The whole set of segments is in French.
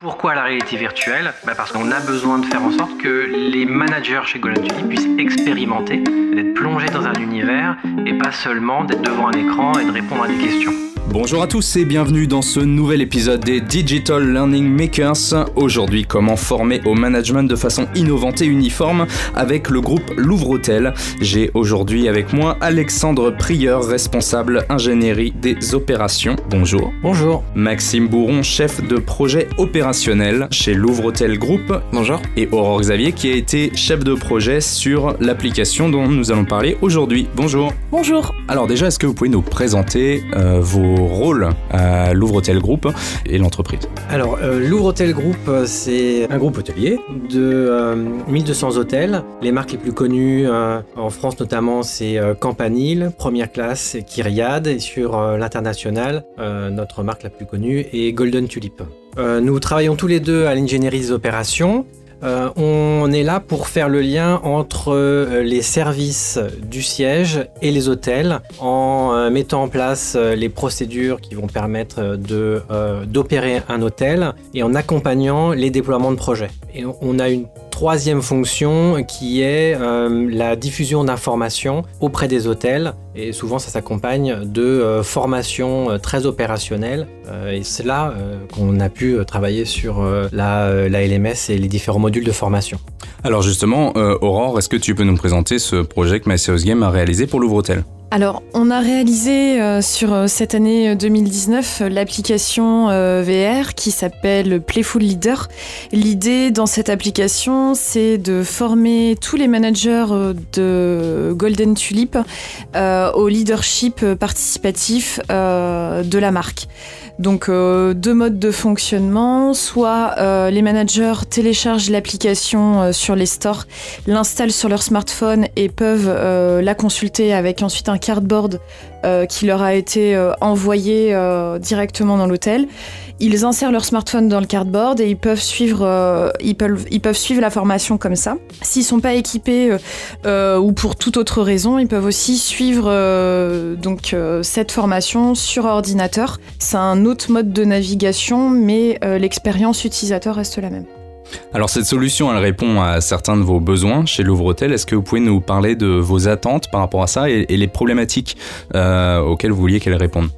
Pourquoi la réalité virtuelle? Bah Parce qu'on a besoin de faire en sorte que les managers chez Golden Tulip puissent expérimenter, d'être plongés dans un univers et pas seulement d'être devant un écran et de répondre à des questions. Bonjour à tous et bienvenue dans ce nouvel épisode des Digital Learning Makers. Aujourd'hui, comment former au management de façon innovante et uniforme avec le groupe Louvre Hôtel. J'ai aujourd'hui avec moi Alexandre Prieur, responsable ingénierie des opérations. Bonjour. Bonjour. Maxime Bourron, chef de projet opérationnel chez Louvre Hôtel Group. Bonjour. Et Aurore Xavier qui a été chef de projet sur l'application dont nous allons parler aujourd'hui. Bonjour. Bonjour. Alors déjà, est-ce que vous pouvez nous présenter euh, vos rôle à Louvre Hôtel Group et l'entreprise Alors, euh, Louvre Hôtel Group, euh, c'est un groupe hôtelier de 1200 euh, hôtels. Les marques les plus connues en France notamment, c'est Campanile, Première Classe, Kyriade, et sur l'international, notre marque la plus connue est Golden Tulip. nous travaillons tous les deux à l'ingénierie des opérations. Euh, on est là pour faire le lien entre euh, les services du siège et les hôtels en euh, mettant en place les procédures qui vont permettre d'opérer un hôtel et en accompagnant les déploiements de projets. Et on a une troisième fonction qui est la diffusion d'informations auprès des hôtels. Et souvent ça s'accompagne de formations très opérationnelles. Et c'est là qu'on a pu travailler sur la, LMS et les différents modules de formation. Alors justement, euh, Aurore, est-ce que tu peux nous présenter ce projet que My Game a réalisé pour Louvre-Hôtel alors, on a réalisé euh, sur euh, cette année 2019 l'application VR qui s'appelle Playful Leader. L'idée dans cette application, c'est de former tous les managers de Golden Tulip au leadership participatif de la marque. Donc euh, deux modes de fonctionnement, soit euh, les managers téléchargent l'application euh, sur les stores, l'installent sur leur smartphone et peuvent la consulter avec ensuite un cardboard qui leur a été envoyé directement dans l'hôtel. Ils insèrent leur smartphone dans le cardboard et ils peuvent suivre, euh, la formation comme ça. S'ils sont pas équipés euh, euh, ou pour toute autre raison, ils peuvent aussi suivre cette formation sur ordinateur. C'est un autre mode de navigation, mais l'expérience utilisateur reste la même. Alors cette solution, elle répond à certains de vos besoins chez Louvre Hôtel. Est-ce que vous pouvez nous parler de vos attentes par rapport à ça et, les problématiques auxquelles vous vouliez qu'elle réponde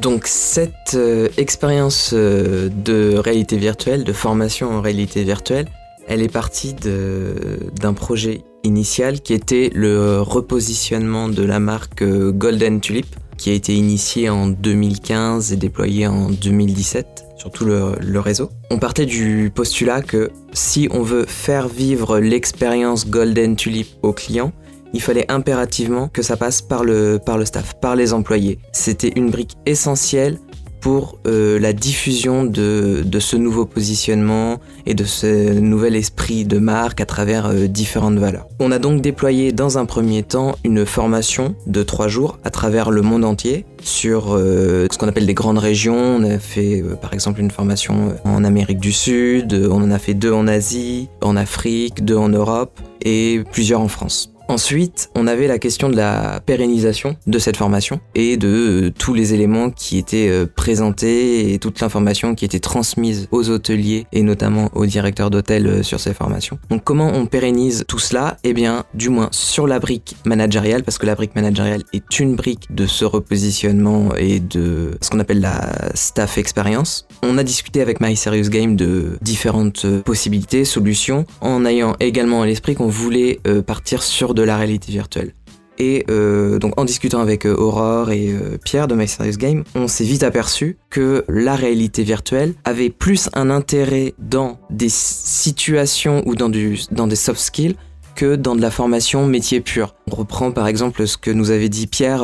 donc cette euh, expérience euh, de réalité virtuelle, de formation en réalité virtuelle, elle est partie d'un projet initial qui était le repositionnement de la marque euh, Golden Tulip, qui a été initié en 2015 et déployé en 2017 tout le, réseau. On partait du postulat que si on veut faire vivre l'expérience Golden Tulip aux clients, il fallait impérativement que ça passe par le staff, par les employés. C'était une brique essentielle pour euh, la diffusion de, ce nouveau positionnement et de ce nouvel esprit de marque à travers euh, différentes valeurs. On a donc déployé dans un premier temps une formation de trois jours à travers le monde entier sur euh, ce qu'on appelle des grandes régions. On a fait par exemple une formation en Amérique du Sud, on en a fait deux en Asie, en Afrique, deux en Europe et plusieurs en France. Ensuite, on avait la question de la pérennisation de cette formation et de euh, tous les éléments qui étaient euh, présentés et toute l'information qui était transmise aux hôteliers et notamment aux directeurs d'hôtel euh, sur ces formations. Donc comment on pérennise tout cela? Eh bien, du moins sur la brique managériale, parce que la brique managériale est une brique de ce repositionnement et de ce qu'on appelle la staff experience. On a discuté avec My Serious Game de différentes possibilités, solutions, en ayant également à l'esprit qu'on voulait partir sur de la réalité virtuelle. Et euh, donc en discutant avec euh, Aurore et euh, Pierre de My Serious Game, on s'est vite aperçu que la réalité virtuelle avait plus un intérêt dans des situations ou dans, du, dans des soft skills que dans de la formation métier pur. On reprend par exemple ce que nous avait dit Pierre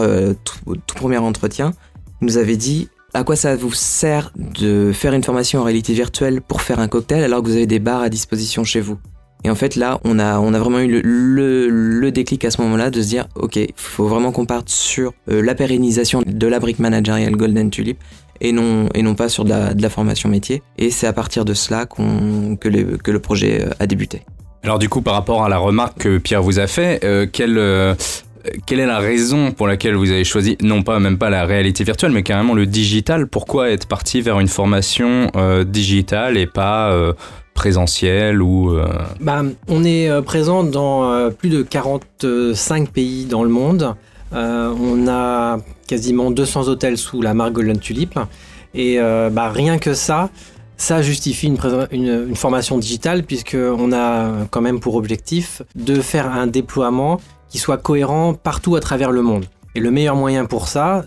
au tout premier entretien. Il nous avait dit à quoi ça vous sert de faire une formation en réalité virtuelle pour faire un cocktail alors que vous avez des bars à disposition chez vous? Et en fait, là, on a, on a vraiment eu le, déclic à ce moment-là de se dire, OK, il faut vraiment qu'on parte sur euh, la pérennisation de la brique managériale Golden Tulip et non, et non pas sur de la, formation métier. Et c'est à partir de cela que, que le projet euh, a débuté. Alors du coup, par rapport à la remarque que Pierre vous a fait, euh, quelle quelle est la raison pour laquelle vous avez choisi, non pas même pas la réalité virtuelle, mais carrément le digital? Pourquoi être parti vers une formation digitale et pas présentielle ou bah, On est présent dans plus de 45 pays dans le monde. on a quasiment 200 hôtels sous la marque Golden Tulip. Et bah, rien que ça, ça justifie une, formation digitale puisqu'on a quand même pour objectif de faire un déploiement qui soit cohérent partout à travers le monde. Et le meilleur moyen pour ça,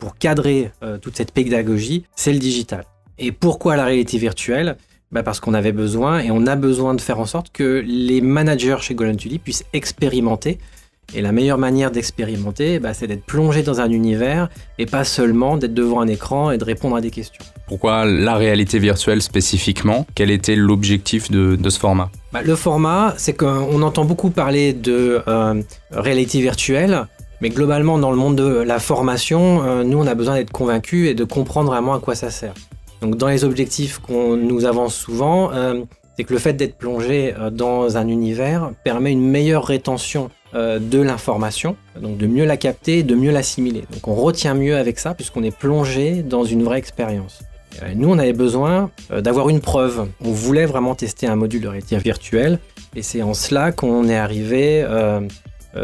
pour cadrer euh, toute cette pédagogie, c'est le digital. Et pourquoi la réalité virtuelle? Bah Parce qu'on avait besoin et on a besoin de faire en sorte que les managers chez Golden Tulip puissent expérimenter et la meilleure manière d'expérimenter, bah, c'est d'être plongé dans un univers et pas seulement d'être devant un écran et de répondre à des questions. Pourquoi la réalité virtuelle spécifiquement? Quel était l'objectif de, ce format? Bah, Le format, c'est qu'on entend beaucoup parler de euh, réalité virtuelle, mais globalement, dans le monde de la formation, euh, nous, on a besoin d'être convaincus et de comprendre vraiment à quoi ça sert. Donc, dans les objectifs qu'on nous avance souvent, euh, c'est que le fait d'être plongé dans un univers permet une meilleure rétention euh, de l'information, donc de mieux la capter, de mieux l'assimiler. Donc on retient mieux avec ça puisqu'on est plongé dans une vraie expérience. Euh, nous, on avait besoin euh, d'avoir une preuve. On voulait vraiment tester un module de réalité virtuelle et c'est en cela qu'on est arrivé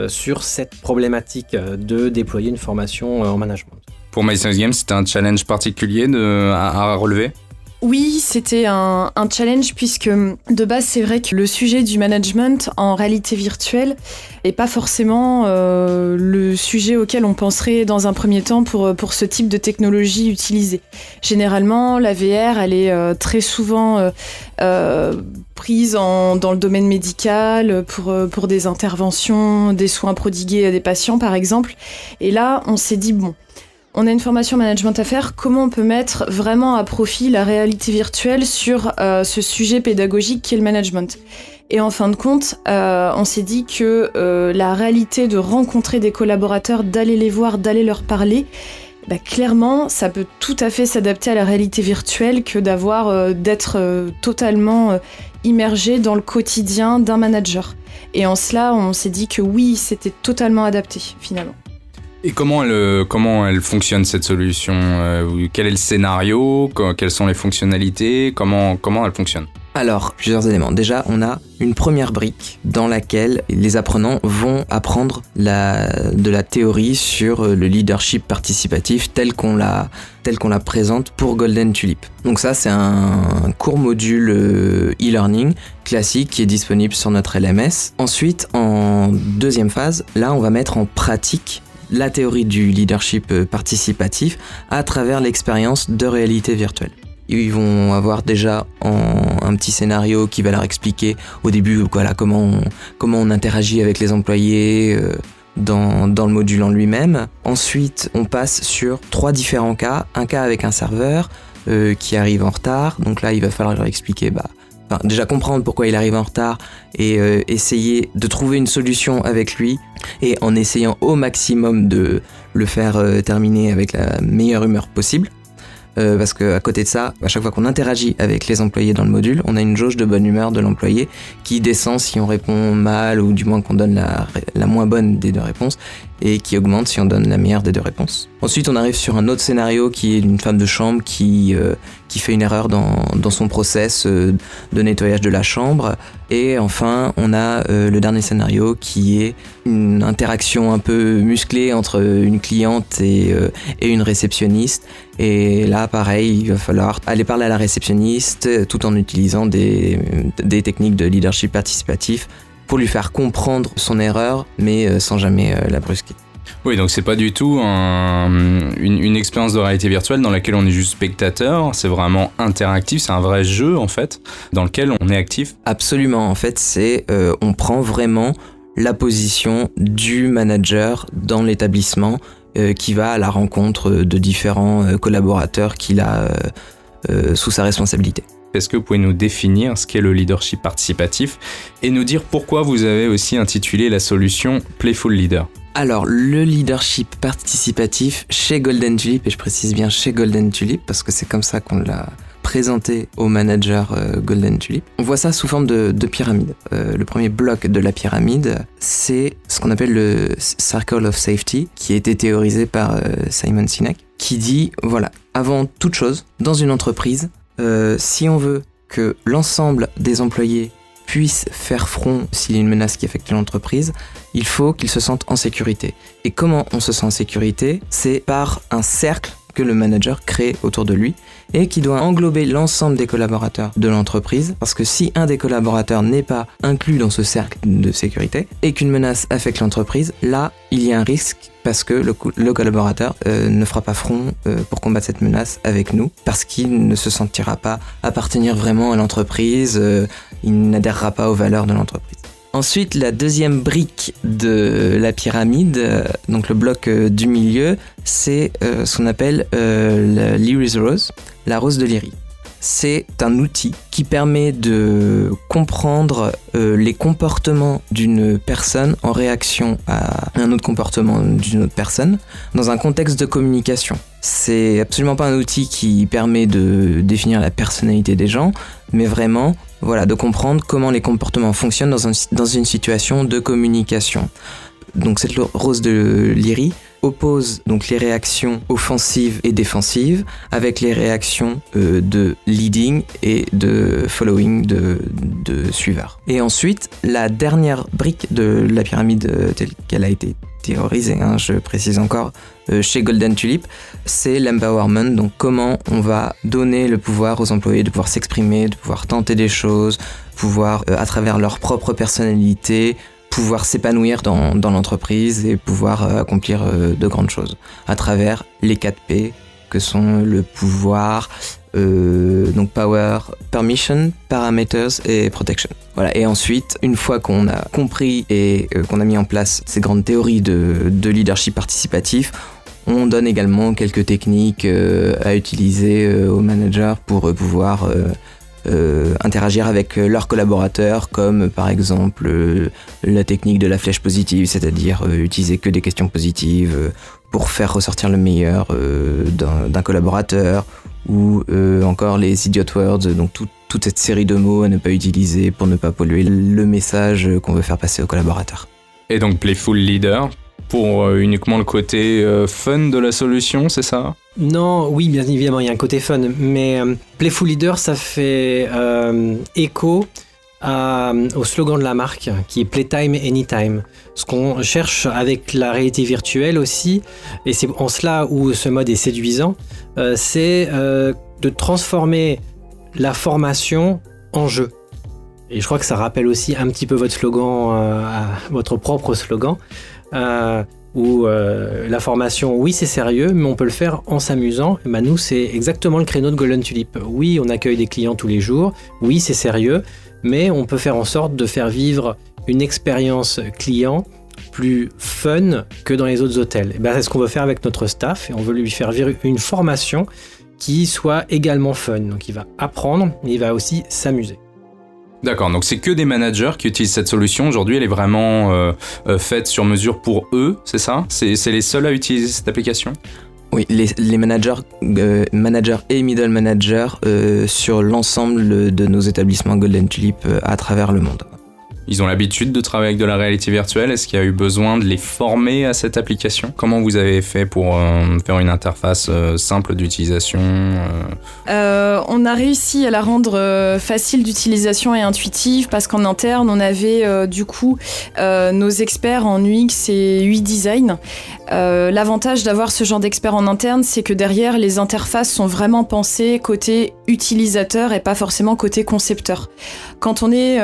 sur cette problématique de déployer une formation en management. Pour MyScience Games, c'était un challenge particulier à relever? Oui, c'était un, challenge puisque de base c'est vrai que le sujet du management en réalité virtuelle est pas forcément euh, le sujet auquel on penserait dans un premier temps pour, pour ce type de technologie utilisée. Généralement, la VR, elle est euh, très souvent euh, prise dans le domaine médical pour, pour des interventions, des soins prodigués à des patients par exemple. Et là, on s'est dit, bon, on a une formation management à faire, comment on peut mettre vraiment à profit la réalité virtuelle sur euh, ce sujet pédagogique qui est le management? Et en fin de compte, euh, on s'est dit que euh, la réalité de rencontrer des collaborateurs, d'aller les voir, d'aller leur parler, bah, clairement, ça peut tout à fait s'adapter à la réalité virtuelle que d'être totalement immergé dans le quotidien d'un manager. Et en cela, on s'est dit que oui, c'était totalement adapté finalement. Et comment elle, euh, comment elle fonctionne cette solution euh, Quel est le scénario Quelles sont les fonctionnalités comment, elle fonctionne? Alors, plusieurs éléments. Déjà, on a une première brique dans laquelle les apprenants vont apprendre de la théorie sur euh, le leadership participatif tel qu'on la, tel qu'on la présente pour Golden Tulip. Donc ça, c'est un court module e-learning classique qui est disponible sur notre LMS. Ensuite, en deuxième phase, là, on va mettre en pratique la théorie du leadership euh, participatif à travers l'expérience de réalité virtuelle. Ils vont avoir déjà un petit scénario qui va leur expliquer au début voilà, comment, on, comment on interagit avec les employés euh, dans, le module en lui-même. Ensuite, on passe sur trois différents cas. Un cas avec un serveur euh, qui arrive en retard. Donc là, il va falloir leur expliquer bah, déjà comprendre pourquoi il arrive en retard et euh, essayer de trouver une solution avec lui et en essayant au maximum de le faire euh, terminer avec la meilleure humeur possible. Euh, parce qu'à côté de ça, à chaque fois qu'on interagit avec les employés dans le module, on a une jauge de bonne humeur de l'employé qui descend si on répond mal ou du moins qu'on donne la, la moins bonne des deux réponses et qui augmente si on donne la meilleure des deux réponses. Ensuite, on arrive sur un autre scénario qui est une femme de chambre qui, qui fait une erreur dans, dans son process euh, de nettoyage de la chambre. Et enfin, on a euh, le dernier scénario qui est une interaction un peu musclée entre une cliente et, et une réceptionniste. Et là, pareil, il va falloir aller parler à la réceptionniste tout en utilisant des, des techniques de leadership participatif pour lui faire comprendre son erreur, mais euh, sans jamais euh, la brusquer. Oui, donc c'est pas du tout une, expérience de réalité virtuelle dans laquelle on est juste spectateur, c'est vraiment interactif, c'est un vrai jeu en fait, dans lequel on est actif. Absolument, en fait, c'est euh, on prend vraiment la position du manager dans l'établissement qui va à la rencontre de différents collaborateurs qu'il a sous sa responsabilité. Est-ce que vous pouvez nous définir ce qu'est le leadership participatif et nous dire pourquoi vous avez aussi intitulé la solution Playful Leader? Alors, le leadership participatif chez Golden Tulip, et je précise bien chez Golden Tulip parce que c'est comme ça qu'on l'a présenter aux managers euh, Golden Tulip. On voit ça sous forme de, pyramide. Euh, le premier bloc de la pyramide, c'est ce qu'on appelle le Circle of Safety, qui a été théorisé par euh, Simon Sinek, qui dit, voilà, avant toute chose, dans une entreprise, si on veut que l'ensemble des employés puissent faire front s'il y a une menace qui affecte l'entreprise, il faut qu'ils se sentent en sécurité. Et comment on se sent en sécurité? C'est par un cercle que le manager crée autour de lui et qui doit englober l'ensemble des collaborateurs de l'entreprise. Parce que si un des collaborateurs n'est pas inclus dans ce cercle de sécurité et qu'une menace affecte l'entreprise, là, il y a un risque parce que le, collaborateur euh, ne fera pas front euh, pour combattre cette menace avec nous, parce qu'il ne se sentira pas appartenir vraiment à l'entreprise, euh, il n'adhérera pas aux valeurs de l'entreprise. Ensuite, la deuxième brique de la pyramide, donc le bloc du milieu, c'est ce qu'on appelle l'Iris Rose, la rose de Lyrie. C'est un outil qui permet de comprendre euh, les comportements d'une personne en réaction à un autre comportement d'une autre personne dans un contexte de communication. C'est absolument pas un outil qui permet de définir la personnalité des gens, mais vraiment voilà, de comprendre comment les comportements fonctionnent dans, une situation de communication. Donc cette rose de Lyrie oppose donc les réactions offensives et défensives avec les réactions euh, de leading et de following de, de suiveurs. Et ensuite, la dernière brique de la pyramide euh, telle qu'elle a été théorisée, hein, je précise encore, euh, chez Golden Tulip, c'est l'empowerment, donc comment on va donner le pouvoir aux employés de pouvoir s'exprimer, de pouvoir tenter des choses, pouvoir, à travers leur propre personnalité, pouvoir s'épanouir dans, l'entreprise et pouvoir euh, accomplir euh, de grandes choses à travers les 4 P que sont le pouvoir, euh, donc power, permission, parameters et protection. Voilà. Et ensuite, une fois qu'on a compris et qu'on a mis en place ces grandes théories de, de leadership participatif, on donne également quelques techniques à utiliser aux managers pour pouvoir euh, interagir avec euh, leurs collaborateurs, comme par exemple euh, la technique de la flèche positive, c'est-à-dire utiliser que des questions positives pour faire ressortir le meilleur d'un collaborateur, ou encore les idiot words, donc toute cette série de mots à ne pas utiliser pour ne pas polluer le message qu'on veut faire passer au collaborateur. Et donc Playful Leader, pour euh, uniquement le côté euh, fun de la solution, c'est ça? Non, oui, bien évidemment, il y a un côté fun, mais euh, Playful Leader, ça fait écho au slogan de la marque qui est Playtime Anytime. Ce qu'on cherche avec la réalité virtuelle aussi, et c'est en cela où ce mode est séduisant, c'est de transformer la formation en jeu. Et je crois que ça rappelle aussi un petit peu votre slogan, votre propre slogan. Euh, où euh, la formation, oui, c'est sérieux, mais on peut le faire en s'amusant. Ben, nous, c'est exactement le créneau de Golden Tulip. Oui, on accueille des clients tous les jours. Oui, c'est sérieux, mais on peut faire en sorte de faire vivre une expérience client plus fun que dans les autres hôtels. Ben, c'est ce qu'on veut faire avec notre staff et on veut lui faire vivre une formation qui soit également fun. Donc il va apprendre, mais il va aussi s'amuser. D'accord, donc c'est que des managers qui utilisent cette solution. Aujourd'hui, elle est vraiment euh, euh, faite sur mesure pour eux, c'est ça? C'est, les seuls à utiliser cette application? Oui, les, managers, euh, managers et middle managers sur l'ensemble de nos établissements Golden Tulip à travers le monde. Ils ont l'habitude de travailler avec de la réalité virtuelle. Est-ce qu'il y a eu besoin de les former à cette application? Comment vous avez fait pour euh, faire une interface euh, simple d'utilisation euh? On a réussi à la rendre facile d'utilisation et intuitive parce qu'en interne, on avait du coup nos experts en UX et UI design. L'avantage d'avoir ce genre d'experts en interne, c'est que derrière, les interfaces sont vraiment pensées côté utilisateur et pas forcément côté concepteur. Quand on est,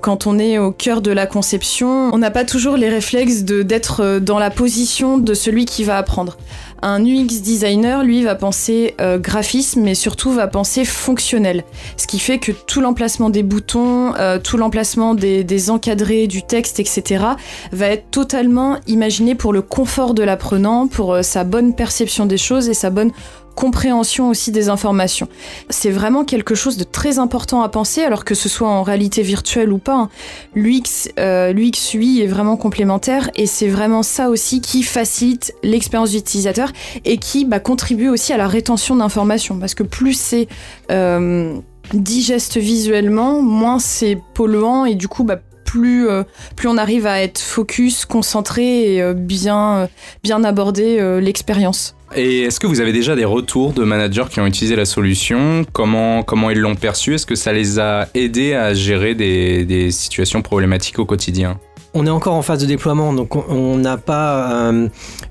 quand on est au cœur de la conception, on n'a pas toujours les réflexes d'être euh, dans la position de celui qui va apprendre. Un UX designer, lui, va penser euh, graphisme, mais surtout va penser fonctionnel. Ce qui fait que tout l'emplacement des boutons, euh, tout l'emplacement des, des, encadrés, du texte, etc., va être totalement imaginé pour le confort de l'apprenant, pour sa bonne perception des choses et sa bonne compréhension aussi des informations. C'est vraiment quelque chose de très important à penser, alors que ce soit en réalité virtuelle ou pas. Hein. L'UX, euh, l'UX est vraiment complémentaire et c'est vraiment ça aussi qui facilite l'expérience d'utilisateur et qui bah, contribue aussi à la rétention d'informations. Parce que plus c'est euh, digeste visuellement, moins c'est polluant et du coup, bah, plus, euh, plus on arrive à être focus, concentré et euh, bien, bien aborder l'expérience. Et est-ce que vous avez déjà des retours de managers qui ont utilisé la solution? Comment, comment ils l'ont perçu? Est-ce que ça les a aidés à gérer des, situations problématiques au quotidien? On est encore en phase de déploiement, donc on n'a pas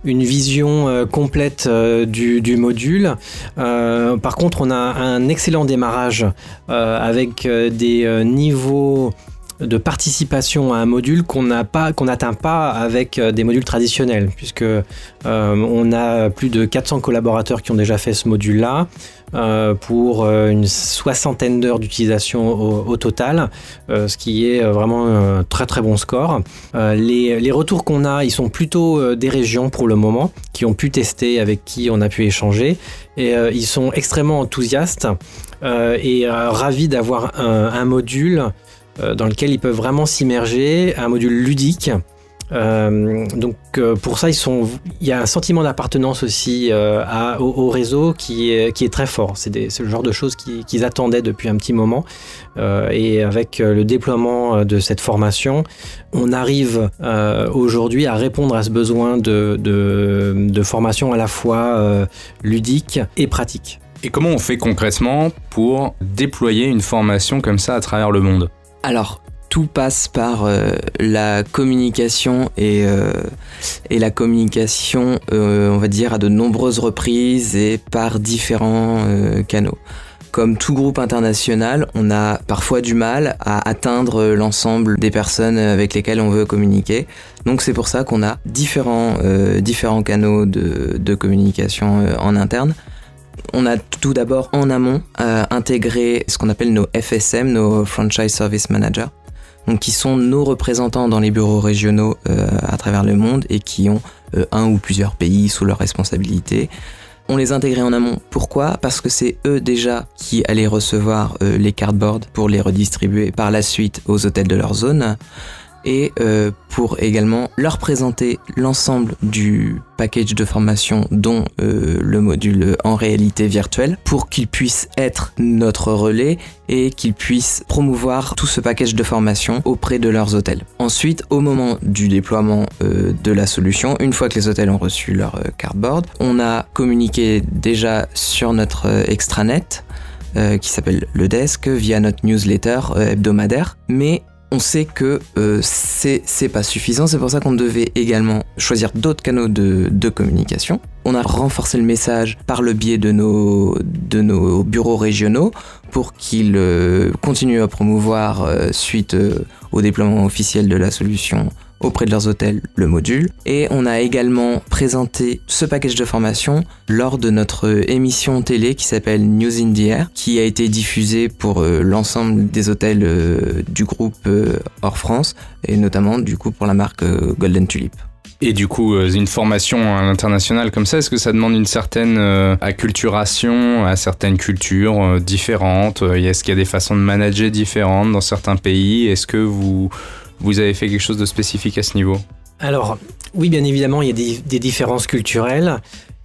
une vision complète du, du, module. par contre, on a un excellent démarrage avec des niveaux de participation à un module qu'on qu'on n'atteint pas avec euh, des modules traditionnels, puisque euh, on a plus de 400 collaborateurs qui ont déjà fait ce module-là. Euh, pour une soixantaine d'heures d'utilisation au, total, ce qui est vraiment un très très bon score. Les, retours qu'on a, ils sont plutôt des régions pour le moment, qui ont pu tester, avec qui on a pu échanger, et ils sont extrêmement enthousiastes et ravis d'avoir un, module dans lequel ils peuvent vraiment s'immerger, un module ludique. Euh, donc euh, pour ça, ils sont, il y a un sentiment d'appartenance aussi au, réseau qui est, très fort. C'est le genre de choses qu'ils attendaient depuis un petit moment. et avec le déploiement de cette formation, on arrive aujourd'hui à répondre à ce besoin de formation à la fois ludique et pratique. Et comment on fait concrètement pour déployer une formation comme ça à travers le monde? Alors, tout passe par euh, la communication et, euh, la communication, euh, on va dire, à de nombreuses reprises et par différents canaux. Comme tout groupe international, on a parfois du mal à atteindre l'ensemble des personnes avec lesquelles on veut communiquer. Donc c'est pour ça qu'on a différents, canaux de communication en interne. On a tout d'abord en amont euh, intégré ce qu'on appelle nos FSM, nos Franchise Service Managers, qui sont nos représentants dans les bureaux régionaux euh, à travers le monde et qui ont euh, un ou plusieurs pays sous leur responsabilité. On les a intégrés en amont. Pourquoi? Parce que c'est eux déjà qui allaient recevoir les cardboards pour les redistribuer par la suite aux hôtels de leur zone et euh, pour également leur présenter l'ensemble du package de formation dont euh, le module en réalité virtuelle pour qu'ils puissent être notre relais et qu'ils puissent promouvoir tout ce package de formation auprès de leurs hôtels. Ensuite, au moment du déploiement euh, de la solution, une fois que les hôtels ont reçu leur cardboard, on a communiqué déjà sur notre extranet qui s'appelle le desk via notre newsletter hebdomadaire, mais on sait que euh, c'est pas suffisant, c'est pour ça qu'on devait également choisir d'autres canaux de, communication. On a renforcé le message par le biais de nos, bureaux régionaux pour qu'ils euh, continuent à promouvoir euh, suite au déploiement officiel de la solution auprès de leurs hôtels le module. Et on a également présenté ce package de formation lors de notre émission télé qui s'appelle News in the Air, qui a été diffusée pour euh, l'ensemble des hôtels euh, du groupe euh, hors France, et notamment du coup pour la marque Golden Tulip. Et du coup, une formation internationale comme ça, est-ce que ça demande une certaine acculturation à certaines cultures différentes? Est-ce qu'il y a des façons de manager différentes dans certains pays? Est-ce que vous, vous avez fait quelque chose de spécifique à ce niveau Alors, oui, bien évidemment, il y a des, différences culturelles.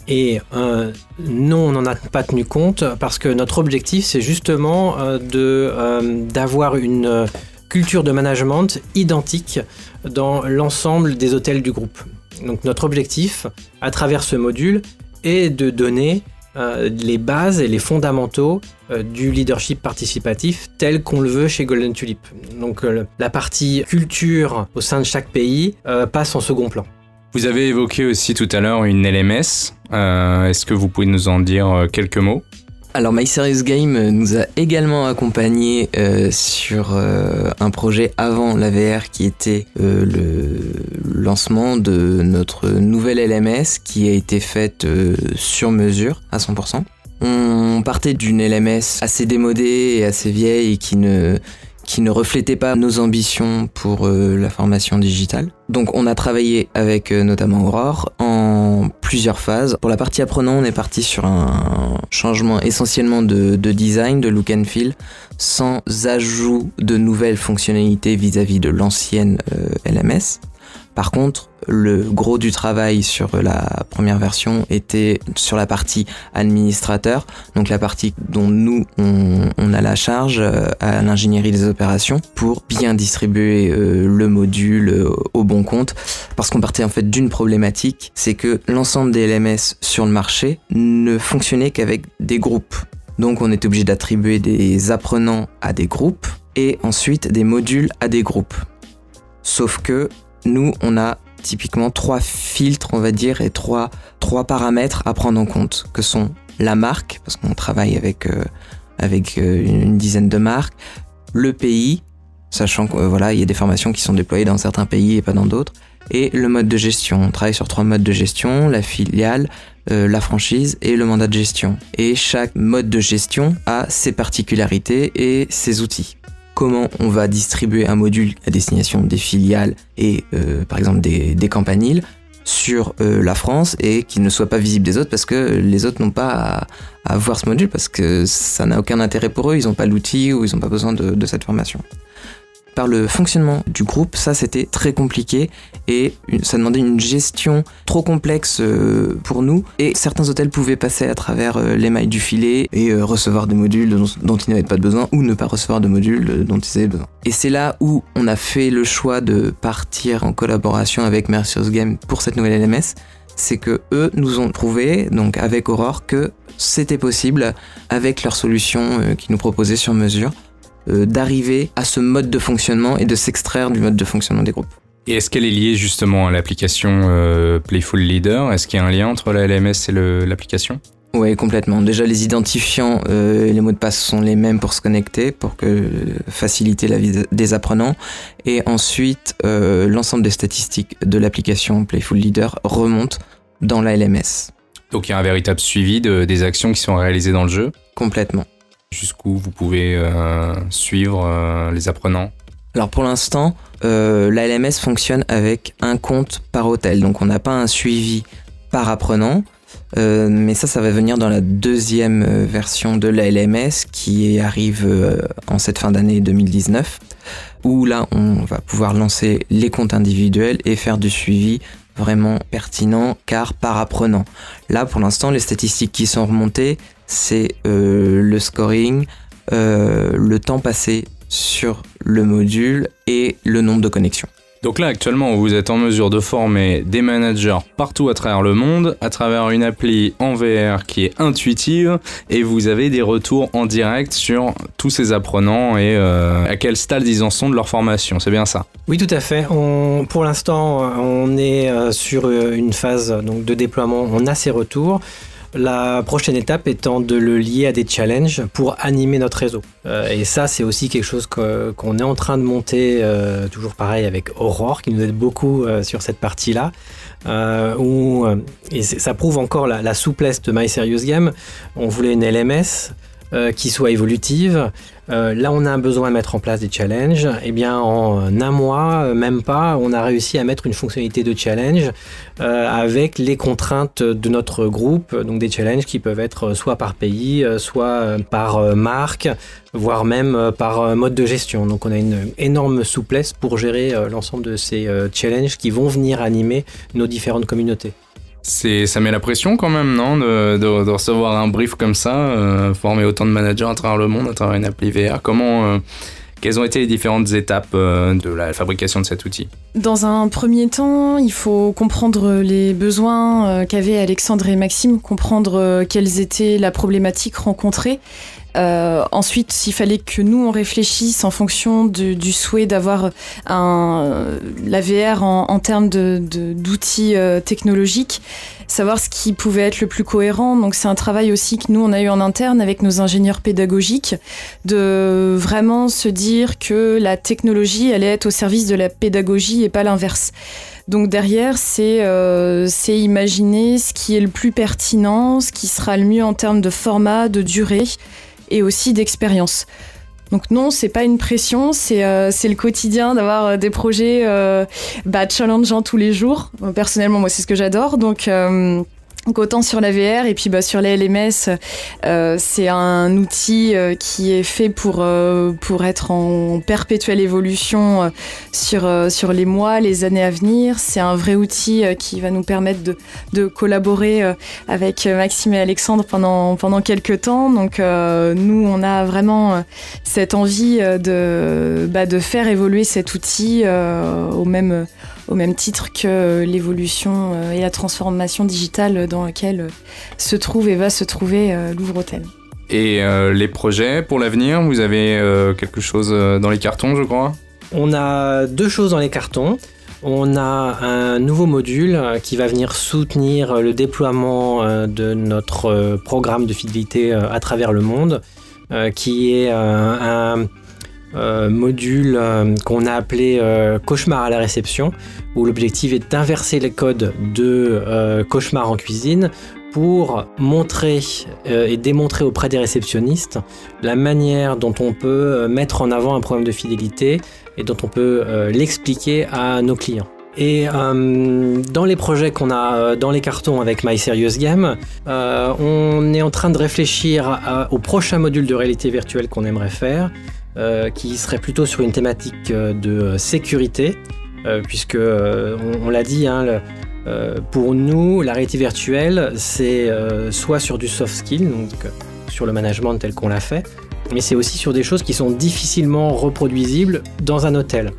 Et euh, non, on n'en a pas tenu compte parce que notre objectif, c'est justement euh, euh, d'avoir une culture de management identique dans l'ensemble des hôtels du groupe. Donc notre objectif, à travers ce module, est de donner les bases et les fondamentaux du leadership participatif tel qu'on le veut chez Golden Tulip. Donc euh, la partie culture au sein de chaque pays passe en second plan. Vous avez évoqué aussi tout à l'heure une LMS. Est-ce que vous pouvez nous en dire quelques mots? Alors My Serious Game nous a également accompagné euh, sur euh, un projet avant la VR qui était euh, le lancement de notre nouvelle LMS qui a été faite sur mesure à 100%. On partait d'une LMS assez démodée et assez vieille et qui ne qui ne reflétait pas nos ambitions pour euh, la formation digitale. Donc on a travaillé avec euh, notamment Aurore en plusieurs phases. Pour la partie apprenant, on est parti sur un changement essentiellement de, design, de look and feel, sans ajout de nouvelles fonctionnalités vis-à-vis de l'ancienne LMS. Par contre, le gros du travail sur la première version était sur la partie administrateur, donc la partie dont nous on, a la charge euh, à l'ingénierie des opérations pour bien distribuer euh, le module euh, au bon compte, parce qu'on partait en fait d'une problématique, c'est que l'ensemble des LMS sur le marché ne fonctionnait qu'avec des groupes. Donc on était obligé d'attribuer des apprenants à des groupes et ensuite des modules à des groupes. Sauf que nous, on a typiquement trois filtres, on va dire, et trois, paramètres à prendre en compte, que sont la marque, parce qu'on travaille avec, euh, euh, une dizaine de marques, le pays, sachant qu'il euh, voilà, il y a des formations qui sont déployées dans certains pays et pas dans d'autres, et le mode de gestion. On travaille sur trois modes de gestion, la filiale, la franchise et le mandat de gestion. Et chaque mode de gestion a ses particularités et ses outils comment on va distribuer un module à destination des filiales et euh, par exemple des, campaniles sur euh, la France et qu'il ne soit pas visible des autres parce que les autres n'ont pas à, voir ce module parce que ça n'a aucun intérêt pour eux, ils n'ont pas l'outil ou ils n'ont pas besoin de cette formation par le fonctionnement du groupe, ça c'était très compliqué et ça demandait une gestion trop complexe euh, pour nous. Et certains hôtels pouvaient passer à travers euh, les mailles du filet et euh, recevoir des modules dont, ils n'avaient pas besoin ou ne pas recevoir de modules dont ils avaient besoin. Et c'est là où on a fait le choix de partir en collaboration avec Mercius Game pour cette nouvelle LMS c'est que eux nous ont prouvé, donc avec Aurore, que c'était possible avec leur solution qu'ils nous proposaient sur mesure d'arriver à ce mode de fonctionnement et de s'extraire du mode de fonctionnement des groupes. Et est-ce qu'elle est liée justement à l'application euh, Playful Leader? Est-ce qu'il y a un lien entre la LMS et l'application? Oui, complètement. Déjà, les identifiants euh, et les mots de passe sont les mêmes pour se connecter, pour que, faciliter la vie des apprenants. Et ensuite, l'ensemble des statistiques de l'application Playful Leader remontent dans la LMS. Donc il y a un véritable suivi des actions qui sont réalisées dans le jeu? Complètement jusqu'où vous pouvez euh, suivre euh, les apprenants Alors pour l'instant, euh, la LMS fonctionne avec un compte par hôtel, donc on n'a pas un suivi par apprenant. mais ça, ça va venir dans la deuxième version de la LMS qui arrive en cette fin d'année 2019, où là, on va pouvoir lancer les comptes individuels et faire du suivi vraiment pertinent car par apprenant. Là, pour l'instant, les statistiques qui sont remontées, c'est euh, le scoring, euh, le temps passé sur le module et le nombre de connexions. Donc là, actuellement, vous êtes en mesure de former des managers partout à travers le monde, à travers une appli en VR qui est intuitive, et vous avez des retours en direct sur tous ces apprenants et euh, à quel stade ils en sont de leur formation. C'est bien ça Oui, tout à fait. pour l'instant, on est sur une phase donc, de déploiement. On a ces retours. La prochaine étape étant de le lier à des challenges pour animer notre réseau. Euh, et ça, c'est aussi quelque chose qu'on est en train de monter, euh, toujours pareil avec Aurore, qui nous aide beaucoup euh, sur cette partie-là. où, et ça prouve encore la, la, souplesse de My Serious Game. On voulait une LMS qui soit évolutive, euh, là, on a un besoin à mettre en place des challenges. Eh bien, en un mois, euh, même pas, on a réussi à mettre une fonctionnalité de challenge euh, avec les contraintes de notre groupe. Donc, des challenges qui peuvent être soit par pays, soit par marque, voire même par mode de gestion. Donc, on a une énorme souplesse pour gérer l'ensemble de ces challenges qui vont venir animer nos différentes communautés. C'est, ça met la pression quand même, non de, recevoir un brief comme ça, euh, former autant de managers à travers le monde, à travers une appli VR. Comment, euh, quelles ont été les différentes étapes euh, de la fabrication de cet outil? Dans un premier temps, il faut comprendre les besoins qu'avaient Alexandre et Maxime, comprendre quelles étaient la problématique rencontrée euh, ensuite, s'il fallait que nous on réfléchisse en fonction du souhait d'avoir un, la VR en, termes d'outils euh, technologiques, savoir ce qui pouvait être le plus cohérent. Donc c'est un travail aussi que nous on a eu en interne avec nos ingénieurs pédagogiques, de vraiment se dire que la technologie allait être au service de la pédagogie et pas l'inverse. Donc derrière, c'est euh, imaginer ce qui est le plus pertinent, ce qui sera le mieux en termes de format, de durée et aussi d'expérience. Donc non, c'est pas une pression, c'est euh, le quotidien d'avoir euh, des projets euh, bah, challengeants tous les jours. Personnellement, moi, c'est ce que j'adore. Donc donc autant sur la VR et puis bah, sur les LMS, euh, c'est un outil euh, qui est fait pour, euh, pour être en perpétuelle évolution sur, sur les mois, les années à venir. C'est un vrai outil qui va nous permettre de, de collaborer avec Maxime et Alexandre pendant, pendant quelques temps. Donc nous, on a vraiment cette envie de, bah, de faire évoluer cet outil au même au même titre que l'évolution euh, et la transformation digitale dans laquelle euh, se trouve et va se trouver euh, Louvre-Hôtel. Et euh, les projets pour l'avenir, vous avez euh, quelque chose euh, dans les cartons, je crois? On a deux choses dans les cartons. On a un nouveau module euh, qui va venir soutenir le déploiement euh, de notre euh, programme de fidélité euh, à travers le monde, euh, qui est euh, un euh, module euh, qu'on a appelé euh, Cauchemar à la réception, où l'objectif est d'inverser les codes de euh, Cauchemar en cuisine pour montrer euh, et démontrer auprès des réceptionnistes la manière dont on peut euh, mettre en avant un problème de fidélité et dont on peut l'expliquer à nos clients. Et euh, dans les projets qu'on a dans les cartons avec My Serious Game, euh, on est en train de réfléchir au prochain module de réalité virtuelle qu'on aimerait faire, qui serait plutôt sur une thématique euh, de euh, sécurité, euh, puisque euh, on, l'a dit, hein, euh, pour nous, la réalité virtuelle, c'est euh, soit sur du soft skill, donc euh, sur le management tel qu'on l'a fait, mais c'est aussi sur des choses qui sont difficilement reproduisibles dans un hôtel.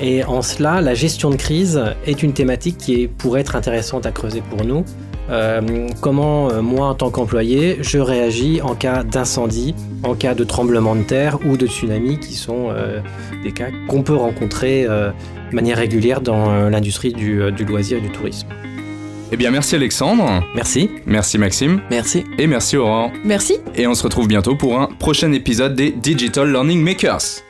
Et en cela, la gestion de crise est une thématique qui pourrait être intéressante à creuser pour nous. Euh, comment euh, moi, en tant qu'employé, je réagis en cas d'incendie, en cas de tremblement de terre ou de tsunami, qui sont euh, des cas qu'on peut rencontrer euh, de manière régulière dans euh, l'industrie du, du loisir et du tourisme. Eh bien, merci Alexandre, Merci. merci Maxime, Merci. et merci Aurore. Merci Et on se retrouve bientôt pour un prochain épisode des Digital Learning Makers.